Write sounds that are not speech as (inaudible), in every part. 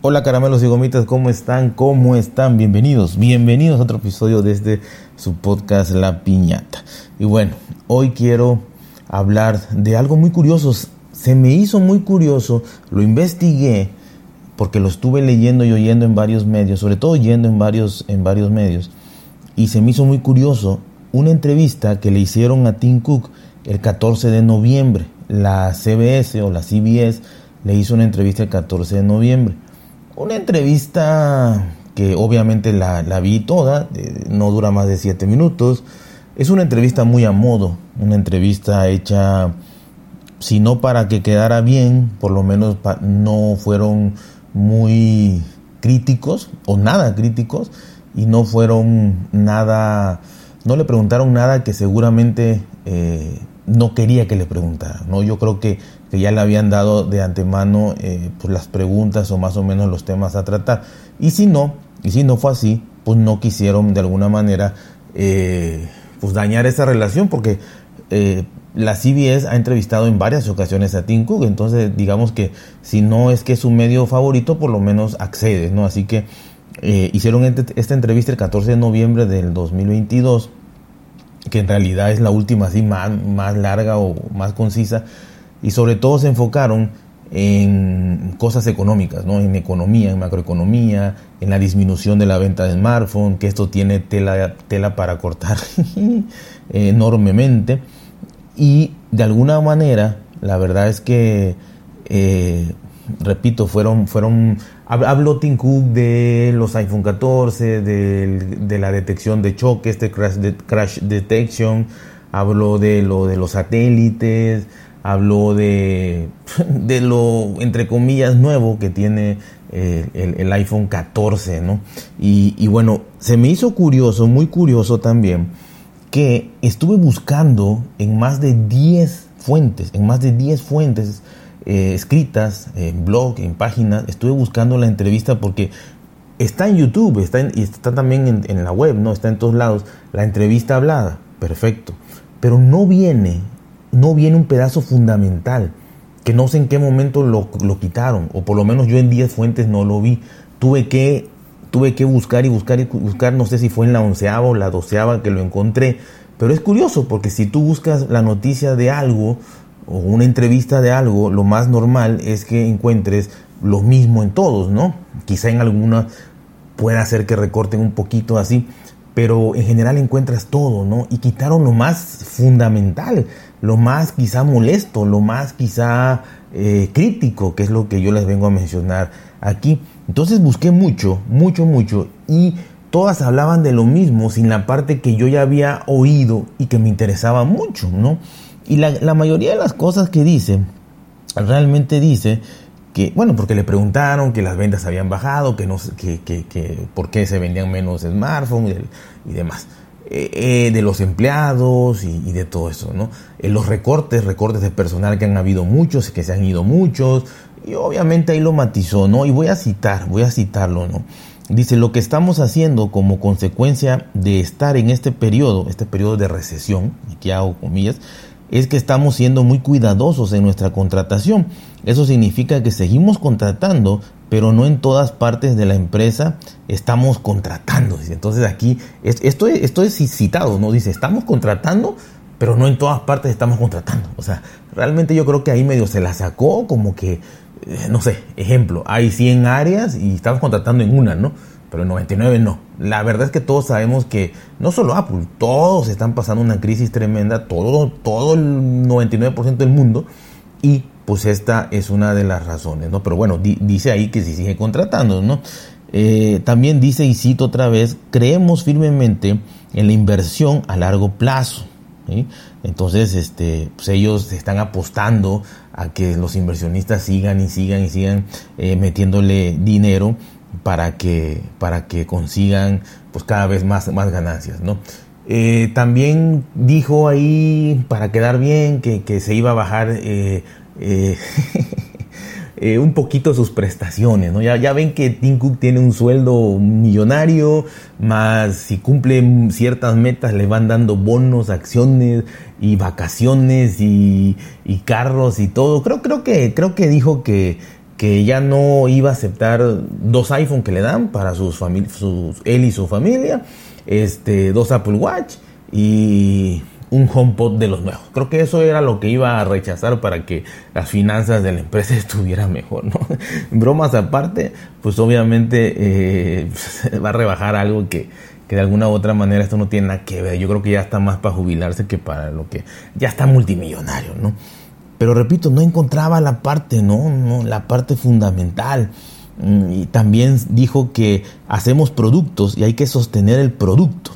Hola caramelos y gomitas, ¿cómo están? ¿Cómo están? Bienvenidos, bienvenidos a otro episodio de este su podcast La Piñata. Y bueno, hoy quiero hablar de algo muy curioso. Se me hizo muy curioso, lo investigué porque lo estuve leyendo y oyendo en varios medios, sobre todo oyendo en varios, en varios medios, y se me hizo muy curioso una entrevista que le hicieron a Tim Cook el 14 de noviembre. La CBS o la CBS le hizo una entrevista el 14 de noviembre. Una entrevista que obviamente la, la vi toda, no dura más de 7 minutos. Es una entrevista muy a modo, una entrevista hecha, si no para que quedara bien, por lo menos no fueron muy críticos o nada críticos y no fueron nada, no le preguntaron nada que seguramente eh, no quería que le preguntara. ¿no? Yo creo que, que ya le habían dado de antemano eh, pues las preguntas o más o menos los temas a tratar. Y si no, y si no fue así, pues no quisieron de alguna manera eh, pues dañar esa relación porque la CBS ha entrevistado en varias ocasiones a Tim Cook, entonces digamos que si no es que es su medio favorito, por lo menos accede, ¿no? Así que eh, hicieron este, esta entrevista el 14 de noviembre del 2022, que en realidad es la última así más, más larga o más concisa, y sobre todo se enfocaron en cosas económicas, ¿no? en economía, en macroeconomía, en la disminución de la venta de smartphone, que esto tiene tela, tela para cortar (laughs) enormemente y de alguna manera, la verdad es que, eh, repito, fueron, fueron, habló Tim Cook de los iPhone 14, de, la detección de choque, este crash, de, crash detection, habló de lo de los satélites, habló de, de lo, entre comillas, nuevo que tiene eh, el, iPhone 14, ¿no? Y, bueno, se me hizo curioso, muy curioso también, que estuve buscando en más de 10 fuentes, en más de 10 fuentes eh, escritas, en blog, en páginas, estuve buscando la entrevista porque está en YouTube, está y está también en, la web, ¿no? Está en todos lados, la entrevista hablada, perfecto. Pero no viene, no viene un pedazo fundamental, que no sé en qué momento lo, lo quitaron, o por lo menos yo en 10 fuentes no lo vi. Tuve que tuve que buscar y buscar y buscar, no sé si fue en la onceava o la doceava que lo encontré, pero es curioso porque si tú buscas la noticia de algo o una entrevista de algo, lo más normal es que encuentres lo mismo en todos, ¿no? Quizá en alguna pueda hacer que recorten un poquito así, pero en general encuentras todo, ¿no? Y quitaron lo más fundamental, lo más quizá molesto, lo más quizá eh, crítico, que es lo que yo les vengo a mencionar aquí. Entonces busqué mucho, mucho, mucho y todas hablaban de lo mismo sin la parte que yo ya había oído y que me interesaba mucho, ¿no? Y la, mayoría de las cosas que dice, realmente dice bueno, porque le preguntaron que las ventas habían bajado, que no que, que, que por qué se vendían menos smartphones y, demás. Eh, eh, de los empleados y, y, de todo eso, ¿no? Eh, los recortes, recortes de personal que han habido muchos, que se han ido muchos, y obviamente ahí lo matizó, ¿no? Y voy a citar, voy a citarlo, ¿no? Dice, lo que estamos haciendo como consecuencia de estar en este periodo, este periodo de recesión, aquí hago comillas, es que estamos siendo muy cuidadosos en nuestra contratación. Eso significa que seguimos contratando, pero no en todas partes de la empresa estamos contratando. Entonces aquí, esto, esto es citado, ¿no? Dice, estamos contratando, pero no en todas partes estamos contratando. O sea, realmente yo creo que ahí medio se la sacó como que eh, no sé, ejemplo, hay 100 áreas y estamos contratando en una, ¿no? Pero en 99 no. La verdad es que todos sabemos que no solo Apple, todos están pasando una crisis tremenda, todo, todo el 99% del mundo, y pues esta es una de las razones, ¿no? Pero bueno, dice ahí que si sigue contratando, ¿no? Eh, también dice, y cito otra vez, creemos firmemente en la inversión a largo plazo. Entonces, este, pues ellos están apostando a que los inversionistas sigan y sigan y sigan eh, metiéndole dinero para que, para que consigan pues cada vez más, más ganancias, ¿no? Eh, también dijo ahí, para quedar bien, que, que se iba a bajar eh, (laughs) Eh, un poquito sus prestaciones, ¿no? Ya, ya ven que Tim Cook tiene un sueldo millonario, más si cumple ciertas metas le van dando bonos, acciones y vacaciones y, carros y todo. Creo, creo, que, creo que dijo que, que ya no iba a aceptar dos iPhone que le dan para sus sus, él y su familia, este, dos Apple Watch y un HomePod de los nuevos. Creo que eso era lo que iba a rechazar para que las finanzas de la empresa (laughs) estuvieran mejor, ¿no? Bromas aparte, pues obviamente eh, (laughs) va a rebajar algo que, que de alguna u otra manera esto no tiene nada que ver. Yo creo que ya está más para jubilarse que para lo que ya está multimillonario, ¿no? Pero repito, no encontraba la parte, ¿no? no la parte fundamental. Mm, y también dijo que hacemos productos y hay que sostener el producto.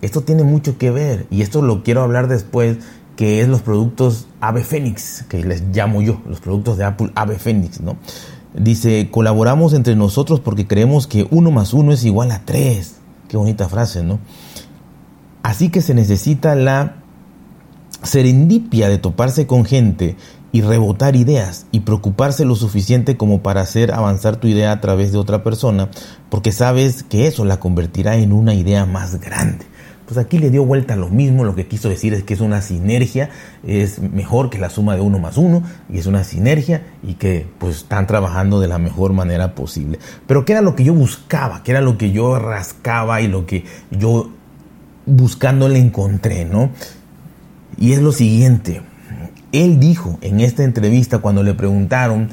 Esto tiene mucho que ver y esto lo quiero hablar después, que es los productos Ave Fénix, que les llamo yo, los productos de Apple Ave Fénix, ¿no? Dice, colaboramos entre nosotros porque creemos que uno más uno es igual a tres. Qué bonita frase, ¿no? Así que se necesita la serendipia de toparse con gente y rebotar ideas y preocuparse lo suficiente como para hacer avanzar tu idea a través de otra persona, porque sabes que eso la convertirá en una idea más grande. Pues aquí le dio vuelta lo mismo, lo que quiso decir es que es una sinergia, es mejor que la suma de uno más uno, y es una sinergia y que pues están trabajando de la mejor manera posible. Pero ¿qué era lo que yo buscaba? ¿Qué era lo que yo rascaba y lo que yo buscando le encontré, no? Y es lo siguiente, él dijo en esta entrevista cuando le preguntaron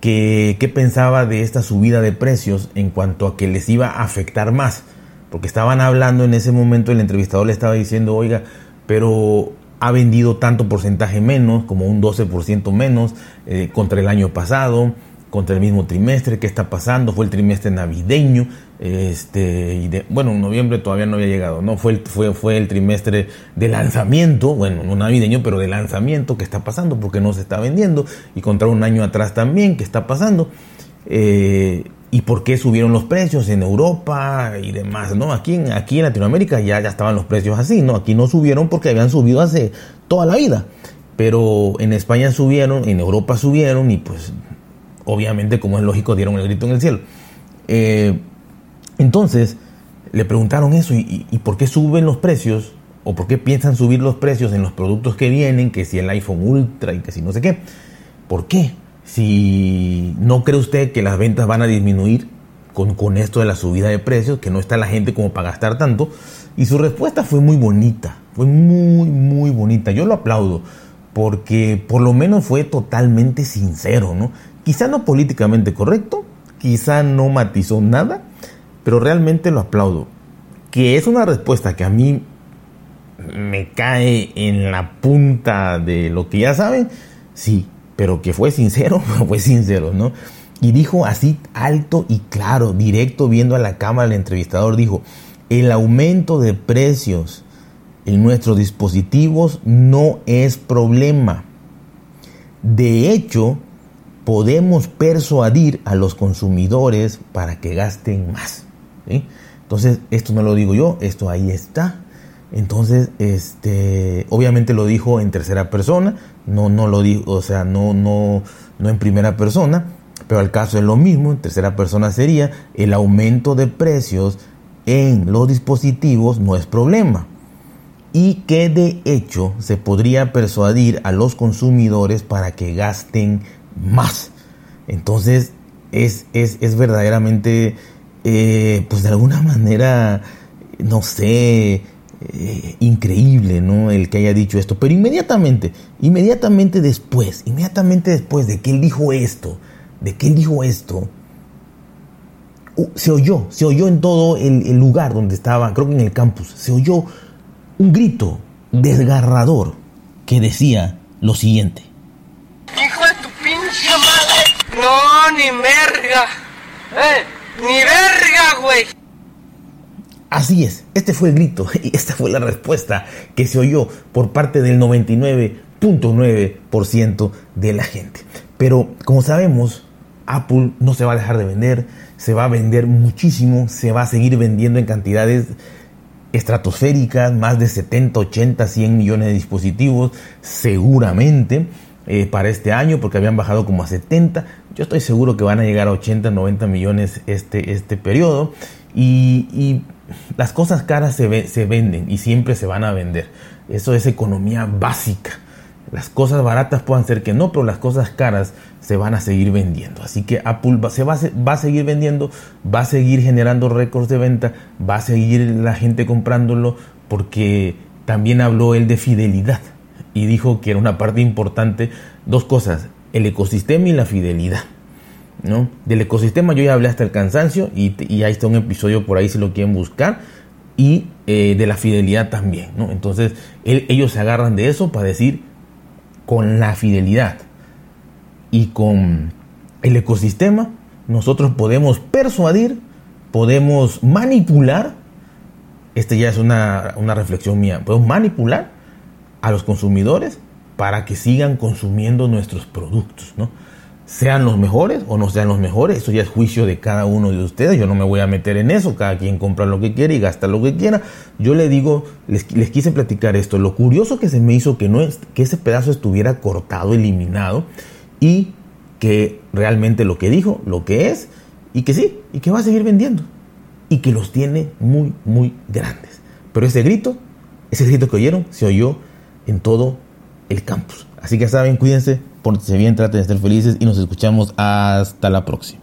que, qué pensaba de esta subida de precios en cuanto a que les iba a afectar más porque estaban hablando en ese momento, el entrevistador le estaba diciendo, oiga, pero ha vendido tanto porcentaje menos, como un 12% menos eh, contra el año pasado, contra el mismo trimestre, ¿qué está pasando? Fue el trimestre navideño, este, y de, bueno, noviembre todavía no había llegado, ¿no? Fue el, fue, fue el trimestre de lanzamiento, bueno, no navideño, pero de lanzamiento, ¿qué está pasando? Porque no se está vendiendo, y contra un año atrás también, ¿qué está pasando? Eh, y por qué subieron los precios en Europa y demás, ¿no? Aquí aquí en Latinoamérica ya, ya estaban los precios así, ¿no? Aquí no subieron porque habían subido hace toda la vida, pero en España subieron, en Europa subieron y pues obviamente como es lógico dieron el grito en el cielo. Eh, entonces le preguntaron eso y, por qué suben los precios o por qué piensan subir los precios en los productos que vienen, que si el iPhone Ultra y que si no sé qué. ¿Por qué? si no cree usted que las ventas van a disminuir con, con, esto de la subida de precios, que no está la gente como para gastar tanto. Y su respuesta fue muy bonita, fue muy, muy bonita. Yo lo aplaudo, porque por lo menos fue totalmente sincero, ¿no? Quizá no políticamente correcto, quizá no matizó nada, pero realmente lo aplaudo. Que es una respuesta que a mí me cae en la punta de lo que ya saben, sí, pero que fue sincero, (laughs) fue sincero, ¿no? Y dijo así alto y claro, directo viendo a la cámara el entrevistador, dijo, el aumento de precios en nuestros dispositivos no es problema. De hecho, podemos persuadir a los consumidores para que gasten más. Entonces, esto no lo digo yo, esto ahí está. Entonces, este, obviamente lo dijo en tercera persona, no, no lo dijo, o sea, no, no, no en primera persona, pero el caso es lo mismo, en tercera persona sería el aumento de precios en los dispositivos no es problema y que de hecho se podría persuadir a los consumidores para que gasten más. Entonces es, es, es verdaderamente, eh, pues de alguna manera, no sé, eh, increíble, ¿no? El que haya dicho esto. Pero inmediatamente, inmediatamente después, inmediatamente después de que él dijo esto, de que él dijo esto, se oyó, se oyó en todo el, el lugar donde estaba, creo que en el campus, se oyó un grito desgarrador que decía lo siguiente. Hijo de tu pinche madre. No, ni verga. Eh, ni verga, güey. Así es, este fue el grito (laughs) y esta fue la respuesta que se oyó por parte del 99.9% de la gente. Pero como sabemos, Apple no se va a dejar de vender, se va a vender muchísimo, se va a seguir vendiendo en cantidades estratosféricas, más de 70, 80, 100 millones de dispositivos, seguramente. Eh, para este año porque habían bajado como a 70 yo estoy seguro que van a llegar a 80 90 millones este, este periodo y las cosas caras se, se venden y siempre se van a vender. Eso es economía básica. las cosas baratas puedan ser que no, pero las cosas caras se van a seguir vendiendo. Así que Apple va, se va, va a seguir vendiendo, va a seguir generando récords de venta, va a seguir la gente comprándolo porque también habló él de fidelidad y dijo que era una parte importante, dos cosas, el ecosistema y la fidelidad. ¿no? Del ecosistema yo ya hablé hasta el cansancio y, y ahí está un episodio por ahí si lo quieren buscar y eh, de la fidelidad también. ¿no? Entonces ellos se agarran de eso para decir con la fidelidad y con el ecosistema nosotros podemos persuadir, podemos manipular, esta ya es una, una reflexión mía, podemos manipular a los consumidores para que sigan consumiendo nuestros productos, ¿no? Sean los mejores o no sean los mejores, eso ya es juicio de cada uno de ustedes, yo no me voy a meter en eso, cada quien compra lo que quiere y gasta lo que quiera. Yo le digo, les, les quise platicar esto, lo curioso que se me hizo que, no es, que ese pedazo estuviera cortado, eliminado, y que realmente lo que dijo, lo que es, y que sí, y que va a seguir vendiendo, y que los tiene muy, muy grandes. Pero ese grito, ese grito que oyeron, se oyó en todo el campus. Así que saben, cuídense, pórtense bien, traten de estar felices y nos escuchamos hasta la próxima.